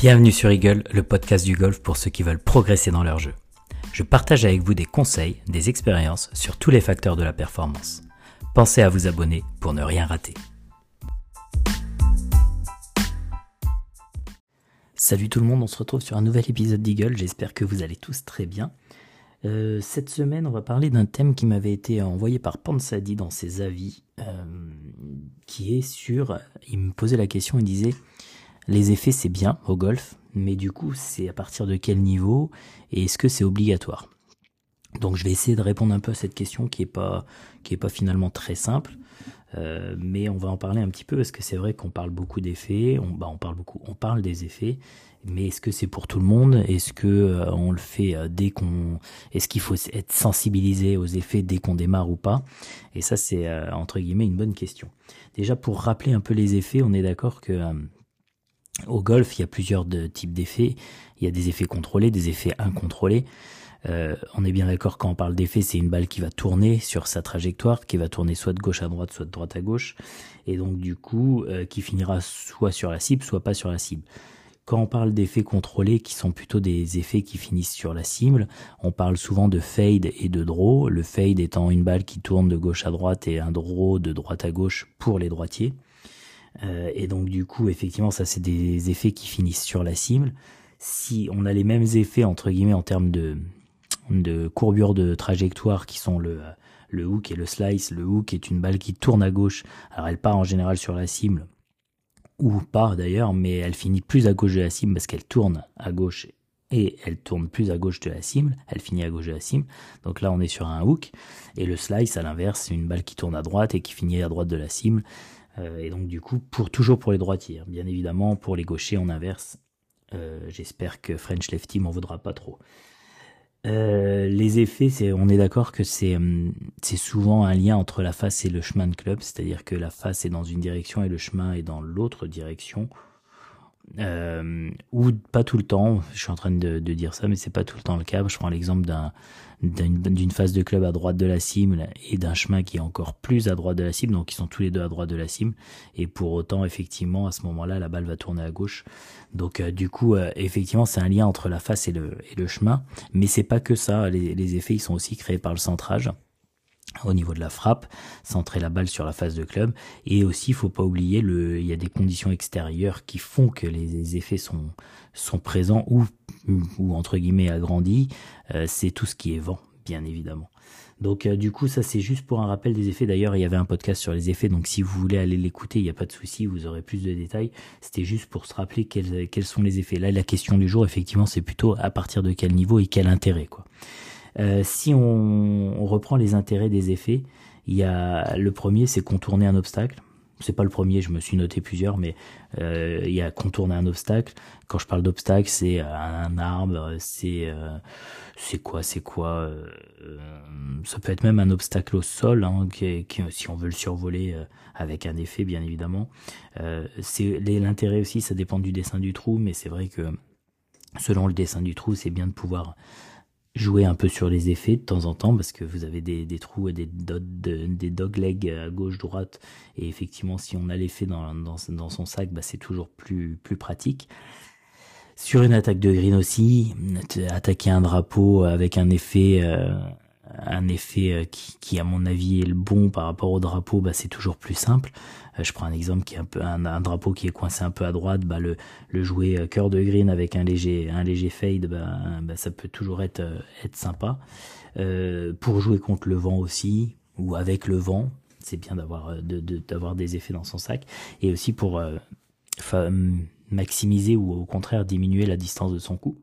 Bienvenue sur Eagle, le podcast du golf pour ceux qui veulent progresser dans leur jeu. Je partage avec vous des conseils, des expériences sur tous les facteurs de la performance. Pensez à vous abonner pour ne rien rater. Salut tout le monde, on se retrouve sur un nouvel épisode d'Eagle, j'espère que vous allez tous très bien. Euh, cette semaine, on va parler d'un thème qui m'avait été envoyé par Pansadi dans ses avis, euh, qui est sur, il me posait la question, il disait, les effets c'est bien au golf, mais du coup c'est à partir de quel niveau et est-ce que c'est obligatoire? Donc je vais essayer de répondre un peu à cette question qui est pas finalement très simple, euh, mais on va en parler un petit peu parce que c'est vrai qu'on parle beaucoup d'effets, on, bah, parle beaucoup, des effets, mais est-ce que c'est pour tout le monde? Est-ce que euh, on le fait euh, dès qu'on Est-ce qu'il faut être sensibilisé aux effets dès qu'on démarre ou pas? Et ça c'est entre guillemets une bonne question. Déjà pour rappeler un peu les effets, on est d'accord que au golf, il y a plusieurs types d'effets. Il y a des effets contrôlés, des effets incontrôlés. Euh, on est bien d'accord quand on parle d'effet, c'est une balle qui va tourner sur sa trajectoire, qui va tourner soit de gauche à droite, soit de droite à gauche, et donc du coup euh, qui finira soit sur la cible, soit pas sur la cible. Quand on parle d'effets contrôlés, qui sont plutôt des effets qui finissent sur la cible, on parle souvent de fade et de draw. Le fade étant une balle qui tourne de gauche à droite et un draw de droite à gauche pour les droitiers. Euh, et donc du coup, effectivement, ça c'est des effets qui finissent sur la cible. Si on a les mêmes effets entre guillemets en termes de, de courbure de trajectoire qui sont le, le hook et le slice. Le hook est une balle qui tourne à gauche. Alors elle part en général sur la cible ou pas d'ailleurs, mais elle finit plus à gauche de la cible parce qu'elle tourne à gauche et elle tourne plus à gauche de la cible, elle finit à gauche de la cible. Donc là on est sur un hook et le slice à l'inverse, c'est une balle qui tourne à droite et qui finit à droite de la cible et donc du coup, pour toujours pour les droitiers. Hein. Bien évidemment, pour les gauchers, on inverse. Euh, j'espère que French Lefty m'en voudra pas trop. Euh, les effets, on est d'accord que c'est, hum, c'est souvent un lien entre la face et le chemin de club, c'est-à-dire que la face est dans une direction et le chemin est dans l'autre direction. Euh, ou pas tout le temps. Je suis en train de, dire ça, mais c'est pas tout le temps le cas. Je prends l'exemple d'un d'une phase de club à droite de la cible et d'un chemin qui est encore plus à droite de la cible, donc ils sont tous les deux à droite de la cible, et pour autant effectivement à ce moment-là la balle va tourner à gauche. Donc euh, du coup euh, effectivement c'est un lien entre la face et le, et le chemin, mais c'est pas que ça, les, les effets ils sont aussi créés par le centrage au niveau de la frappe, centrer la balle sur la face de club. Et aussi, il faut pas oublier, le, il y a des conditions extérieures qui font que les effets sont, présents ou, ou entre guillemets agrandis. Euh, c'est tout ce qui est vent, bien évidemment. Donc euh, du coup, ça c'est juste pour un rappel des effets. D'ailleurs, il y avait un podcast sur les effets, donc si vous voulez aller l'écouter, il n'y a pas de souci, vous aurez plus de détails. C'était juste pour se rappeler quels, quels sont les effets. Là, la question du jour, effectivement, c'est plutôt à partir de quel niveau et quel intérêt, quoi. Euh, si on, reprend les intérêts des effets, il y a le premier, c'est contourner un obstacle. C'est pas le premier, je me suis noté plusieurs, mais euh, il y a contourner un obstacle. Quand je parle d'obstacle, c'est un arbre, c'est euh, c'est quoi, c'est quoi. ça peut être même un obstacle au sol, hein, qui, si on veut le survoler avec un effet, bien évidemment. c'est l'intérêt aussi, ça dépend du dessin du trou, mais c'est vrai que selon le dessin du trou, c'est bien de pouvoir jouer un peu sur les effets de temps en temps parce que vous avez des, trous et des, des doglegs à gauche droite et effectivement si on a l'effet dans, son sac bah, c'est toujours plus, pratique sur une attaque de green aussi attaquer un drapeau avec un effet euh, euh, qui, qui, à mon avis est le bon par rapport au drapeau, bah, c'est toujours plus simple. Euh, je prends un exemple qui est un peu un, drapeau qui est coincé un peu à droite, bah, le, le jouer euh, cœur de green avec un léger un léger fade, bah, bah ça peut toujours être être sympa. Euh, pour jouer contre le vent aussi ou avec le vent, c'est bien d'avoir de, d'avoir des effets dans son sac. Et aussi pour maximiser ou au contraire diminuer la distance de son coup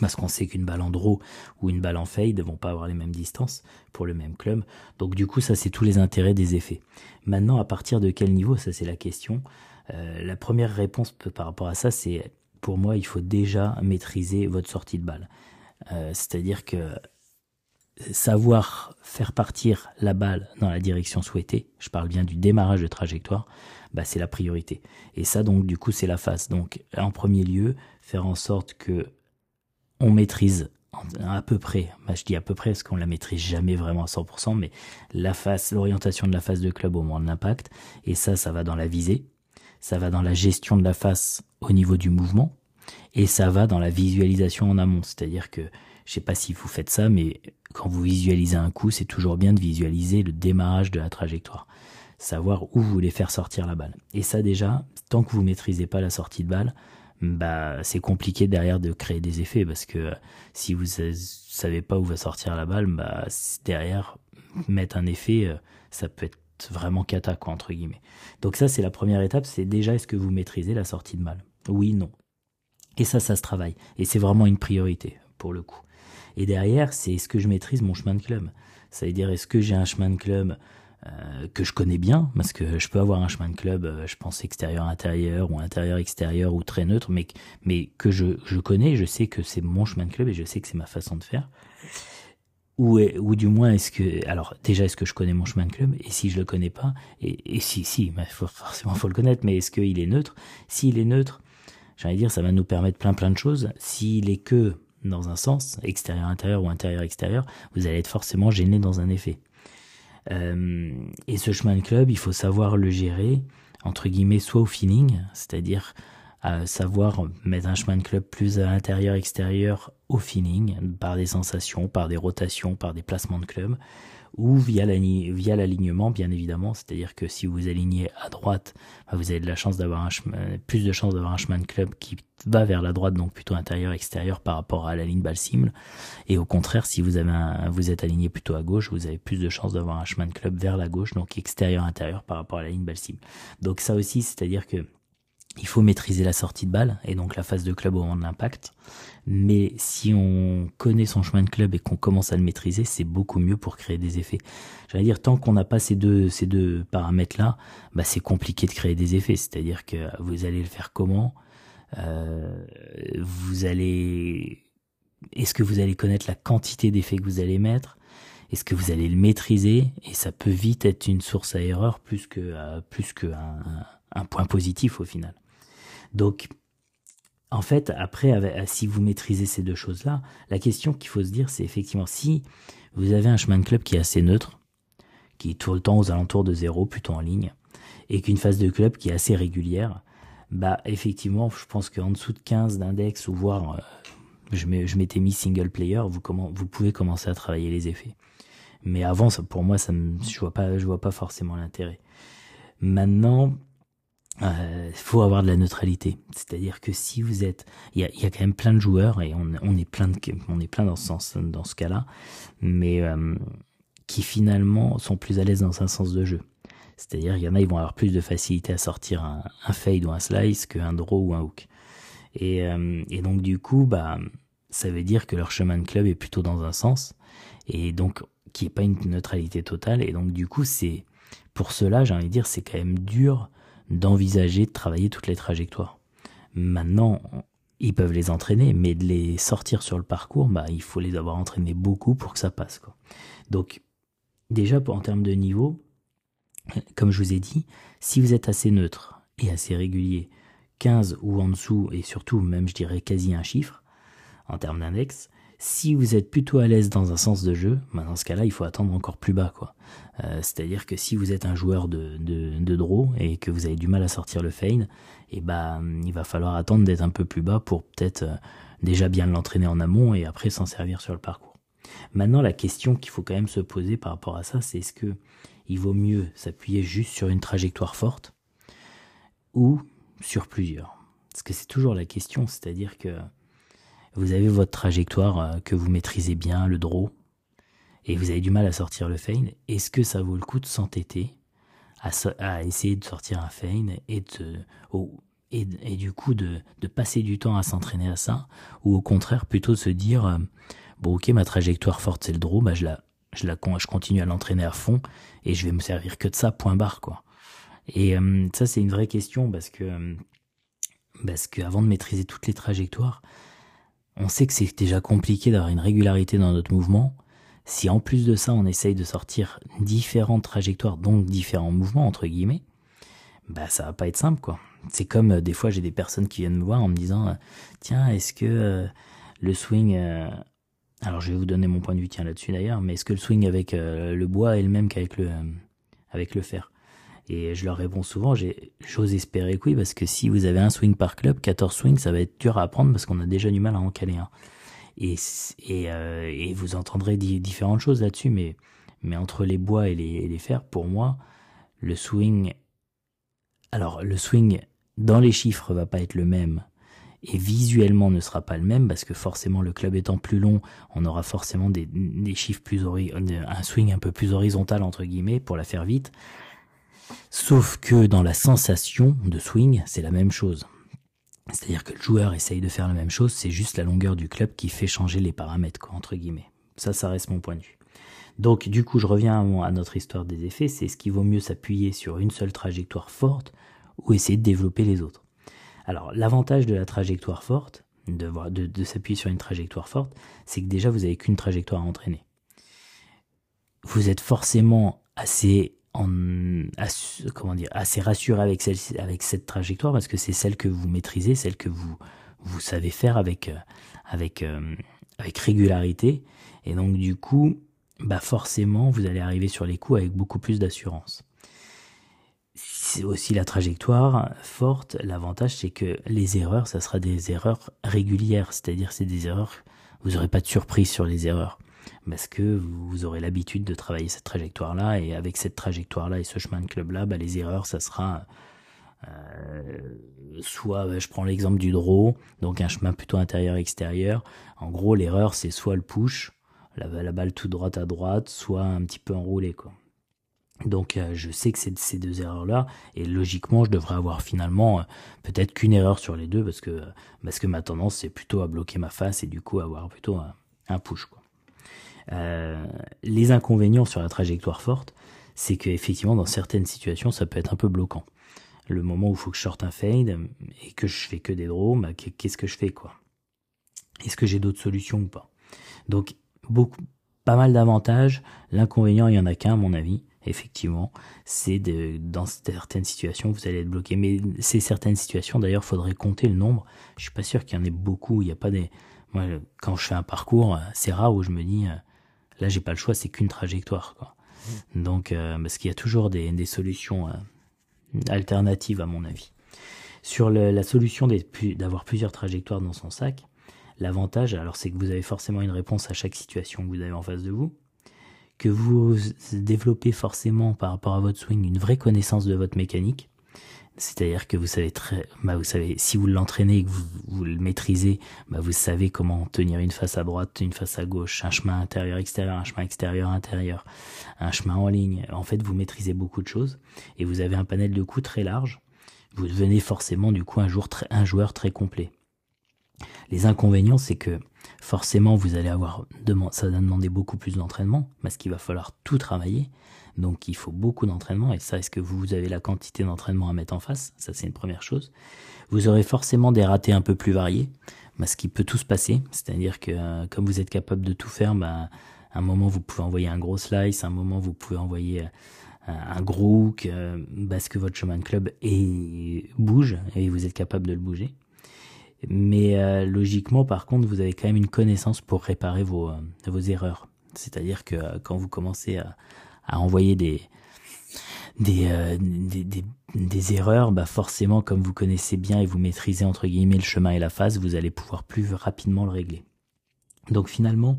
parce qu'on sait qu'une balle en draw ou une balle en fade ne vont pas avoir les mêmes distances pour le même club. Donc du coup, ça c'est tous les intérêts des effets. Maintenant, à partir de quel niveau, ça c'est la question. Euh, la première réponse par rapport à ça, c'est pour moi, il faut déjà maîtriser votre sortie de balle. Euh, c'est-à-dire que savoir faire partir la balle dans la direction souhaitée, je parle bien du démarrage de trajectoire, bah c'est la priorité. Et ça donc du coup c'est la face. Donc en premier lieu, faire en sorte que on maîtrise à peu près, bah, je dis à peu près parce qu'on la maîtrise jamais vraiment à 100%, mais la face, l'orientation de la face de club au moment de l'impact, et ça, ça va dans la visée, ça va dans la gestion de la face au niveau du mouvement, Et ça va dans la visualisation en amont, c'est-à-dire que je sais pas si vous faites ça, mais quand vous visualisez un coup, c'est toujours bien de visualiser le démarrage de la trajectoire, savoir où vous voulez faire sortir la balle. Et ça déjà, tant que vous maîtrisez pas la sortie de balle, bah c'est compliqué derrière de créer des effets parce que si vous savez pas où va sortir la balle, bah derrière mettre un effet, euh, ça peut être vraiment cata quoi entre guillemets. Donc ça c'est la première étape, c'est déjà est-ce que vous maîtrisez la sortie de balle? Oui, non. Et ça, ça se travaille. Et c'est vraiment une priorité pour le coup. Et derrière, c'est est-ce que je maîtrise mon chemin de club? Ça veut dire est-ce que j'ai un chemin de club euh, que je connais bien, parce que je peux avoir un chemin de club, euh, je pense extérieur-intérieur ou intérieur-extérieur ou très neutre, mais, mais que je, je connais, je sais que c'est mon chemin de club et je sais que c'est ma façon de faire. Ou, ou du moins, est-ce que, alors déjà, est-ce que je connais mon chemin de club? Et si je le connais pas, et, et si, si, faut, forcément faut le connaître, mais est-ce qu'il est neutre? S'il est neutre, j'allais dire, ça va nous permettre plein plein de choses. S'il est que dans un sens, extérieur-intérieur ou intérieur-extérieur, vous allez être forcément gêné dans un effet. Euh, et ce chemin de club, il faut savoir le gérer, entre guillemets, soit au feeling, c'est-à-dire à savoir mettre un chemin de club plus à l'intérieur-extérieur au feeling, par des sensations, par des rotations, par des placements de club, ou via l'alignement, bien évidemment. C'est-à-dire que si vous alignez à droite, bah, vous avez de la chance d'avoir un chemin, plus de chance d'avoir un chemin de club qui va vers la droite, donc plutôt intérieur-extérieur par rapport à la ligne balle. Et au contraire, si vous avez vous êtes aligné plutôt à gauche, vous avez plus de chance d'avoir un chemin de club vers la gauche, donc extérieur-intérieur par rapport à la ligne balle. Donc ça aussi, c'est-à-dire que il faut maîtriser la sortie de balle et donc la phase de club au moment de l'impact. Mais si on connaît son chemin de club et qu'on commence à le maîtriser, c'est beaucoup mieux pour créer des effets. J'allais dire, tant qu'on n'a pas ces deux, ces deux paramètres-là, bah c'est compliqué de créer des effets. C'est-à-dire que vous allez le faire comment? Euh, Vous allez... Est-ce que vous allez connaître la quantité d'effets que vous allez mettre? Est-ce que vous allez le maîtriser? Et ça peut vite être une source à erreur plus que euh, plus que un point positif au final. Donc, en fait, après, si vous maîtrisez ces deux choses-là, la question qu'il faut se dire, c'est effectivement si vous avez un chemin de club qui est assez neutre, qui tout le temps aux alentours de zéro, plutôt en ligne, et qu'une phase de club qui est assez régulière, bah effectivement, je pense qu'en dessous de 15 d'index, ou voire, euh, je m'étais mis single player, vous, pouvez commencer à travailler les effets. Mais avant, pour moi, ça je vois pas, je vois pas forcément l'intérêt. Maintenant, il euh, faut avoir de la neutralité. C'est-à-dire que si vous êtes, il y a, quand même plein de joueurs et on, est plein de, on est plein dans ce sens, dans ce cas-là, mais euh, qui finalement sont plus à l'aise dans un sens de jeu. C'est-à-dire, il y en a, ils vont avoir plus de facilité à sortir un, fade ou un slice qu'un draw ou un hook. Et, euh, donc du coup, bah, ça veut dire que leur chemin de club est plutôt dans un sens, et donc qui est pas une neutralité totale. Et donc du coup, c'est pour cela, j'ai envie de dire, c'est quand même dur d'envisager de travailler toutes les trajectoires. Maintenant, ils peuvent les entraîner, mais de les sortir sur le parcours, bah, il faut les avoir entraînés beaucoup pour que ça passe. Donc, déjà, en termes de niveau, comme je vous ai dit, si vous êtes assez neutre et assez régulier, 15 ou en dessous, et surtout même je dirais quasi un chiffre, en termes d'index, si vous êtes plutôt à l'aise dans un sens de jeu, bah dans ce cas-là, il faut attendre encore plus bas. quoi. Euh, c'est-à-dire que si vous êtes un joueur de, de, draw et que vous avez du mal à sortir le et eh bah, il va falloir attendre d'être un peu plus bas pour peut-être euh, déjà bien l'entraîner en amont et après s'en servir sur le parcours. Maintenant, la question qu'il faut quand même se poser par rapport à ça, c'est est-ce que il vaut mieux s'appuyer juste sur une trajectoire forte ou sur plusieurs? Parce que c'est toujours la question, c'est-à-dire que vous avez votre trajectoire euh, que vous maîtrisez bien, le draw, et vous avez du mal à sortir le fein, est-ce que ça vaut le coup de s'entêter à, essayer de sortir un de, et, du coup de, passer du temps à s'entraîner à ça, ou au contraire plutôt de se dire, euh, bon ok, ma trajectoire forte c'est le draw, bah je la, je la je continue à l'entraîner à fond et je vais me servir que de ça, point barre quoi. Et euh, ça c'est une vraie question parce que parce que avant de maîtriser toutes les trajectoires, on sait que c'est déjà compliqué d'avoir une régularité dans notre mouvement. Si en plus de ça, on essaye de sortir différentes trajectoires, donc différents mouvements, entre guillemets, bah ça va pas être simple, quoi. C'est comme euh, des fois, j'ai des personnes qui viennent me voir en me disant, euh, tiens, est-ce que euh, le swing, alors je vais vous donner mon point de vue tiens là-dessus d'ailleurs, mais est-ce que le swing avec le bois est le même qu'avec le avec le fer? Et je leur réponds souvent, j'ose espérer que oui, parce que si vous avez un swing par club, 14 swings, ça va être dur à apprendre parce qu'on a déjà du mal à en caler un. Et, et, euh, et vous entendrez différentes choses là-dessus, mais, mais entre les bois et les, et les fers, pour moi, le swing, alors le swing dans les chiffres va pas être le même et visuellement ne sera pas le même parce que forcément le club étant plus long, on aura forcément des, des chiffres plus un swing un peu plus horizontal entre guillemets pour la faire vite. Sauf que dans la sensation de swing, c'est la même chose. C'est-à-dire que le joueur essaye de faire la même chose, c'est juste la longueur du club qui fait changer les paramètres, entre guillemets. Ça, ça reste mon point de vue. Donc, du coup, je reviens à, notre histoire des effets, c'est ce qui vaut mieux s'appuyer sur une seule trajectoire forte ou essayer de développer les autres. Alors, l'avantage de la trajectoire forte, de, de, de s'appuyer sur une trajectoire forte, c'est que déjà, vous n'avez qu'une trajectoire à entraîner. Vous êtes forcément assez en, comment dire, assez rassuré avec, celle, avec cette trajectoire parce que c'est celle que vous maîtrisez, celle que vous, vous savez faire avec, euh, avec, euh, avec régularité. Et donc, du coup, bah forcément, vous allez arriver sur les coups avec beaucoup plus d'assurance. C'est aussi la trajectoire forte. L'avantage, c'est que les erreurs, ça sera des erreurs régulières. C'est-à-dire, c'est des erreurs, vous n'aurez pas de surprise sur les erreurs parce que vous aurez l'habitude de travailler cette trajectoire-là, et avec cette trajectoire-là et ce chemin de club-là, bah, les erreurs, ça sera euh, soit, bah, je prends l'exemple du draw, donc un chemin plutôt intérieur-extérieur. En gros, l'erreur, c'est soit le push, la, balle tout droite à droite, soit un petit peu enroulé. Donc euh, je sais que c'est ces deux erreurs-là, et logiquement je devrais avoir finalement euh, peut-être qu'une erreur sur les deux, parce que, que ma tendance c'est plutôt à bloquer ma face et du coup avoir plutôt un, un push. Quoi. Euh, les inconvénients sur la trajectoire forte, c'est qu'effectivement, dans certaines situations, ça peut être un peu bloquant. Le moment où il faut que je sorte un fade et que je fais que des draws, bah, qu'est-ce que je fais quoi? Est-ce que j'ai d'autres solutions ou pas? Donc, beaucoup, pas mal d'avantages. L'inconvénient, il y en a qu'un, à mon avis, effectivement, c'est dans certaines situations, vous allez être bloqué. Mais ces certaines situations, d'ailleurs, faudrait compter le nombre. Je suis pas sûr qu'il y en ait beaucoup. Il n'y a pas des. Moi, quand je fais un parcours, c'est rare où je me dis, euh, Là, j'ai pas le choix, c'est qu'une trajectoire. Quoi. Donc, euh, parce qu'il y a toujours des, solutions euh, alternatives, à mon avis. Sur la solution d'avoir plusieurs trajectoires dans son sac, l'avantage, alors c'est que vous avez forcément une réponse à chaque situation que vous avez en face de vous, que vous développez forcément par rapport à votre swing une vraie connaissance de votre mécanique, c'est-à-dire que vous savez très, bah vous savez, si vous l'entraînez et que vous, vous, le maîtrisez, bah vous savez comment tenir une face à droite, une face à gauche, un chemin intérieur-extérieur, un chemin extérieur-intérieur, un chemin en ligne. En fait, vous maîtrisez beaucoup de choses et vous avez un panel de coups très large. Vous devenez forcément du coup un, jour très, un joueur très complet. Les inconvénients, c'est que forcément vous allez avoir, ça va demander beaucoup plus d'entraînement parce qu'il va falloir tout travailler. Donc il faut beaucoup d'entraînement, et ça, est-ce que vous avez la quantité d'entraînement à mettre en face? Ça, c'est une première chose. Vous aurez forcément des ratés un peu plus variés, ce qui peut tout se passer. C'est-à-dire que euh, comme vous êtes capable de tout faire, bah, un moment vous pouvez envoyer un gros slice, un moment vous pouvez envoyer euh, un gros hook, euh, parce que votre chemin de club et bouge, et vous êtes capable de le bouger. Mais logiquement, par contre, vous avez quand même une connaissance pour réparer vos, vos erreurs. C'est-à-dire que quand vous commencez à, à envoyer des euh, des, des, des, erreurs, bah forcément, comme vous connaissez bien et vous maîtrisez entre guillemets le chemin et la phase, vous allez pouvoir plus rapidement le régler. Donc finalement,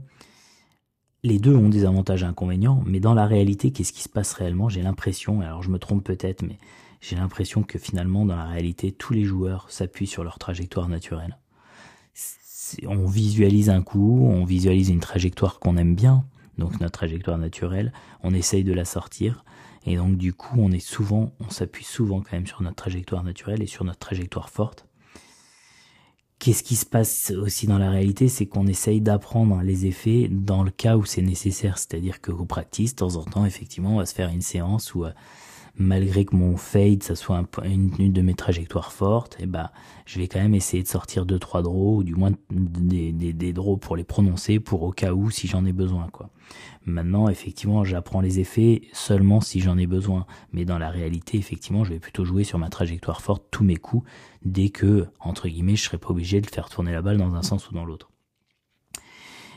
les deux ont des avantages et inconvénients, mais dans la réalité, qu'est-ce qui se passe réellement? J'ai l'impression, alors je me trompe peut-être, mais j'ai l'impression que finalement, dans la réalité, tous les joueurs s'appuient sur leur trajectoire naturelle. On visualise un coup, on visualise une trajectoire qu'on aime bien, donc notre trajectoire naturelle, on essaye de la sortir, et donc du coup on est souvent, on s'appuie souvent quand même sur notre trajectoire naturelle et sur notre trajectoire forte. Qu'est-ce qui se passe aussi dans la réalité, c'est qu'on essaye d'apprendre les effets dans le cas où c'est nécessaire, c'est-à-dire que vous practice, de temps en temps, effectivement, on va se faire une séance où malgré que mon fade, ça soit une, une, de mes trajectoires fortes, et eh bah, je vais quand même essayer de sortir deux trois draws ou du moins des, des, des draws pour les prononcer pour au cas où si j'en ai besoin quoi. Maintenant, effectivement, j'apprends les effets seulement si j'en ai besoin, mais dans la réalité, effectivement, je vais plutôt jouer sur ma trajectoire forte tous mes coups dès que entre guillemets, je serai pas obligé de faire tourner la balle dans un sens ou dans l'autre.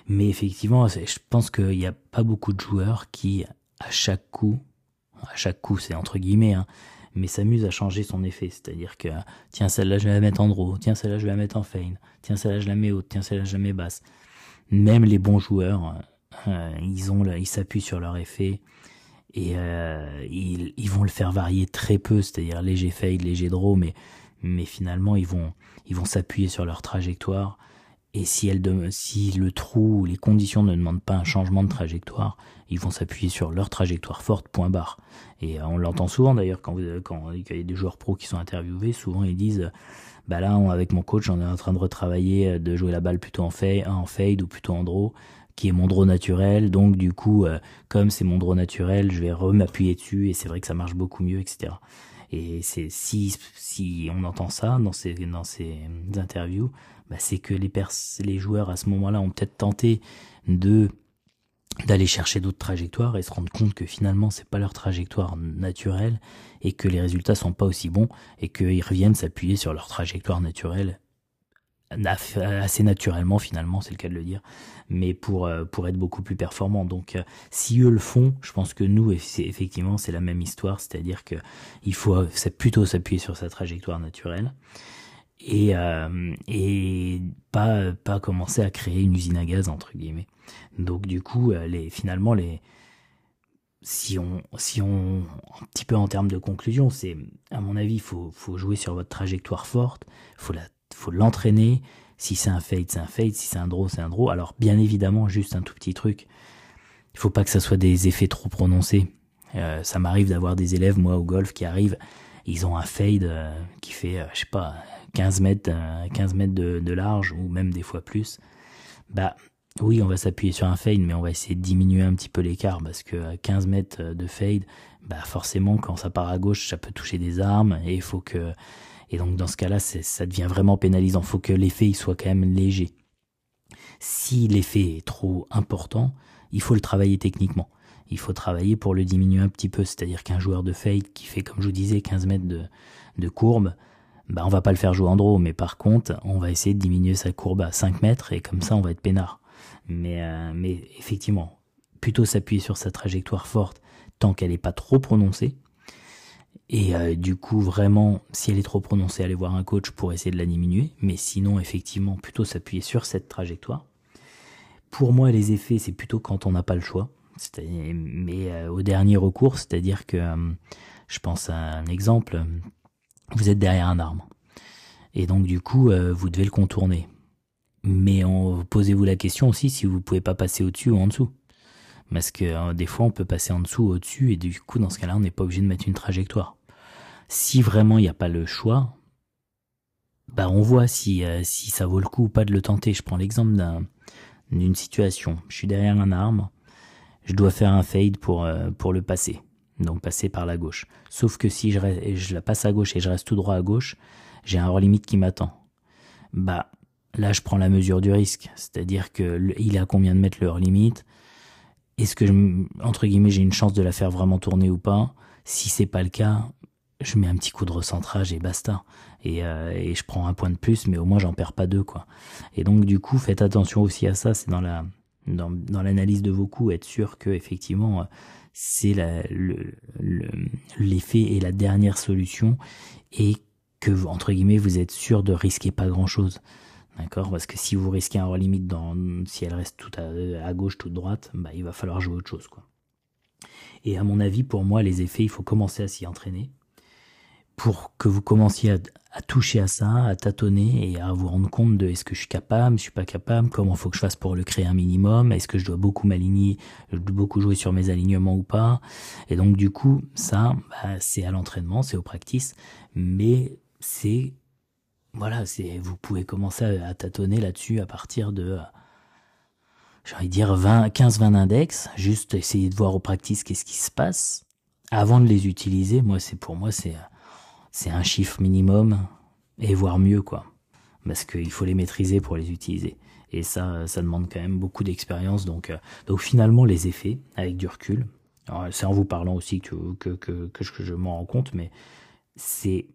Mais effectivement, je pense qu'il n'y a pas beaucoup de joueurs qui, à chaque coup, À chaque coup, c'est entre guillemets, hein, mais s'amuse à changer son effet. C'est-à-dire que, tiens, celle-là, je vais la mettre en draw, tiens, celle-là, je vais la mettre en fade, tiens, celle-là, je la mets haute, tiens, celle-là, je la mets basse. Même les bons joueurs, euh, ils ont, ils s'appuient sur leur effet. Et euh, ils, ils, vont le faire varier très peu, c'est-à-dire léger fade, léger draw, mais, mais finalement, ils vont, ils vont s'appuyer sur leur trajectoire. Et si, si le trou ou les conditions ne demandent pas un changement de trajectoire, ils vont s'appuyer sur leur trajectoire forte, point barre. Et euh, on l'entend souvent d'ailleurs quand il y a des joueurs pros qui sont interviewés, souvent ils disent bah là avec mon coach on est en train de retravailler euh, de jouer la balle plutôt en fade, en fade ou plutôt en draw qui est mon draw naturel donc du coup euh, comme c'est mon draw naturel je vais m'appuyer dessus et c'est vrai que ça marche beaucoup mieux etc et c'est si si on entend ça dans ces dans ces interviews bah c'est que les pers les joueurs à ce moment-là ont peut-être tenté d'aller chercher d'autres trajectoires et se rendre compte que finalement c'est pas leur trajectoire naturelle et que les résultats sont pas aussi bons et qu'ils reviennent s'appuyer sur leur trajectoire naturelle assez naturellement finalement c'est le cas de le dire mais pour euh, pour être beaucoup plus performant. Donc euh, si eux le font je pense que nous effectivement c'est la même histoire. C'est-à-dire que il faut plutôt s'appuyer sur sa trajectoire naturelle et euh, et pas pas commencer à créer une usine à gaz entre guillemets. Donc du coup, les, finalement, les, si on, si on, un petit peu en termes de conclusion, c'est, à mon avis, il faut, faut jouer sur votre trajectoire forte, faut la, faut l'entraîner. Si c'est un fade, c'est un fade. Si c'est un draw, c'est un draw. Alors, bien évidemment, juste un tout petit truc. Il faut pas que ça soit des effets trop prononcés. Euh, ça m'arrive d'avoir des élèves, moi, au golf, qui arrivent, ils ont un fade euh, qui fait, je sais pas, 15 mètres, 15 mètres de, de large, ou même des fois plus. Bah, oui, on va s'appuyer sur un fade, mais on va essayer de diminuer un petit peu l'écart parce que 15 mètres de fade, bah forcément quand ça part à gauche, ça peut toucher des armes et il faut que et donc dans ce cas-là, ça devient vraiment pénalisant. Il faut que l'effet soit quand même léger. Si l'effet est trop important, il faut le travailler techniquement. Il faut travailler pour le diminuer un petit peu. C'est-à-dire qu'un joueur de fade qui fait, comme je vous disais, 15 mètres de, de courbe, bah on va pas le faire jouer en draw, mais par contre, on va essayer de diminuer sa courbe à 5 mètres et comme ça, on va être peinard. Mais, euh, mais effectivement, plutôt s'appuyer sur sa trajectoire forte tant qu'elle n'est pas trop prononcée. Et euh, du coup, vraiment, si elle est trop prononcée, aller voir un coach pour essayer de la diminuer. Mais sinon, effectivement, plutôt s'appuyer sur cette trajectoire. Pour moi, les effets, c'est plutôt quand on n'a pas le choix. Mais euh, au dernier recours, c'est-à-dire que je pense à un exemple. Vous êtes derrière un arbre. Et donc, du coup, vous devez le contourner. Mais posez-vous la question aussi si vous pouvez pas passer au-dessus ou en dessous. Parce que euh, des fois, on peut passer en dessous ou au-dessus, et du coup, dans ce cas-là, on n'est pas obligé de mettre une trajectoire. Si vraiment il n'y a pas le choix, bah on voit si, euh, si ça vaut le coup ou pas de le tenter. Je prends l'exemple d'une situation. Je suis derrière un arbre, je dois faire un fade pour, euh, pour le passer. Donc passer par la gauche. Sauf que si je, la passe à gauche et je reste tout droit à gauche, j'ai un hors limite qui m'attend. Bah, Là, je prends la mesure du risque, c'est-à-dire que il est à combien de mètres leur limite? Est-ce que, je, entre guillemets, j'ai une chance de la faire vraiment tourner ou pas? Si c'est pas le cas, je mets un petit coup de recentrage et basta. Et, euh, et je prends un point de plus, mais au moins j'en perds pas deux, quoi. Et donc, du coup, faites attention aussi à ça. C'est dans la dans, l'analyse de vos coups, être sûr que effectivement c'est l'effet le, et la dernière solution et que entre guillemets vous êtes sûr de risquer pas grand chose. D'accord? Parce que si vous risquez un hors limite si elle reste tout à, gauche, toute droite, bah, il va falloir jouer autre chose, quoi. Et à mon avis, pour moi, les effets, il faut commencer à s'y entraîner pour que vous commenciez à, toucher à ça, à tâtonner et à vous rendre compte de est-ce que je suis capable, je suis pas capable, comment faut que je fasse pour le créer un minimum, est-ce que je dois beaucoup m'aligner, beaucoup jouer sur mes alignements ou pas. Et donc du coup, ça, bah, c'est à l'entraînement, c'est au practice, mais c'est voilà, c'est vous pouvez commencer à, tâtonner là-dessus à partir de j'ai envie de dire 20 15 20 index, juste essayer de voir au practice qu'est-ce qui se passe avant de les utiliser. Moi, c'est pour moi c'est c'est un chiffre minimum et voire mieux quoi. Parce qu'il faut les maîtriser pour les utiliser. Et ça, ça demande quand même beaucoup d'expérience. Donc, euh, donc finalement, les effets, avec du recul, c'est en vous parlant aussi que, que, que, je, m'en rends compte, mais c'est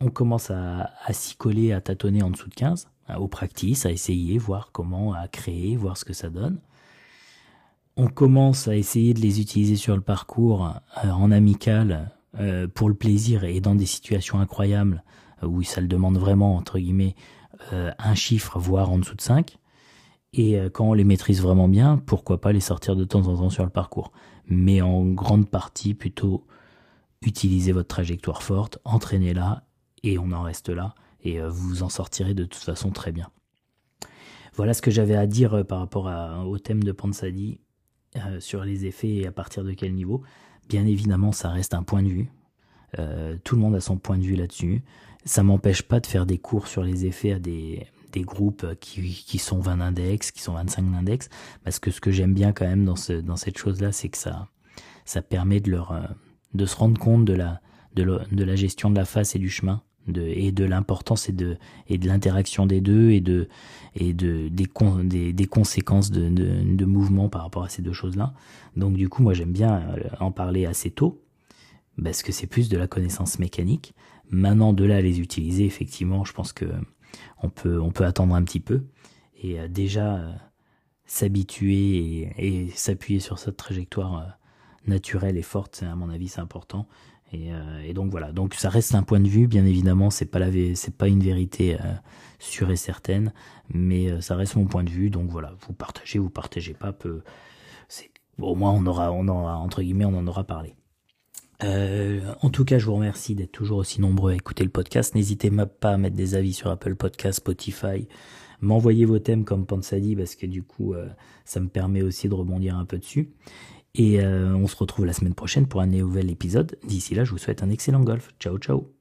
on commence à, s'y coller, à tâtonner en dessous de 15, au practice, à essayer, voir comment, à créer, voir ce que ça donne. on commence à essayer de les utiliser sur le parcours euh, en amical euh, pour le plaisir et dans des situations incroyables où ça le demande vraiment entre guillemets un chiffre voire en dessous de 5 et quand on les maîtrise vraiment bien pourquoi pas les sortir de temps en temps sur le parcours. Mais en grande partie plutôt utiliser votre trajectoire forte entraînez-la et on en reste là et vous en sortirez de toute façon très bien. Voilà ce que j'avais à dire euh, par rapport au thème de Pansadi euh, sur les effets et à partir de quel niveau. Bien évidemment, ça reste un point de vue. Euh, tout le monde a son point de vue là-dessus. Ça m'empêche pas de faire des cours sur les effets à des, groupes qui, sont 20 index, qui sont 25 index, parce que ce que j'aime bien quand même dans, cette chose-là, c'est que ça, ça permet de, leur, de se rendre compte de la, de la gestion de la face et du chemin et de l'importance et de, et de l'interaction des deux et, de, et de, des, des, conséquences de, de, mouvement par rapport à ces deux choses-là. Donc du coup, moi j'aime bien euh, en parler assez tôt, parce que c'est plus de la connaissance mécanique. Maintenant, de là à les utiliser, effectivement, je pense que on peut, on peut attendre un petit peu. Et euh, déjà, euh, s'habituer et, et s'appuyer sur cette trajectoire naturelle et forte, à mon avis, c'est important. Euh, et, donc voilà, donc ça reste un point de vue, bien évidemment, c'est pas la c'est pas une vérité euh, sûre et certaine, mais euh, ça reste mon point de vue. Donc voilà, vous partagez, vous partagez pas, peu, au moins on aura, on entre guillemets, on en aura parlé. en tout cas, je vous remercie d'être toujours aussi nombreux à écouter le podcast. N'hésitez pas à mettre des avis sur Apple Podcast, Spotify, m'envoyer vos thèmes comme Pansadi parce que du coup, ça me permet aussi de rebondir un peu dessus. Et euh, on se retrouve la semaine prochaine pour un nouvel épisode. D'ici là, je vous souhaite un excellent golf. Ciao, ciao.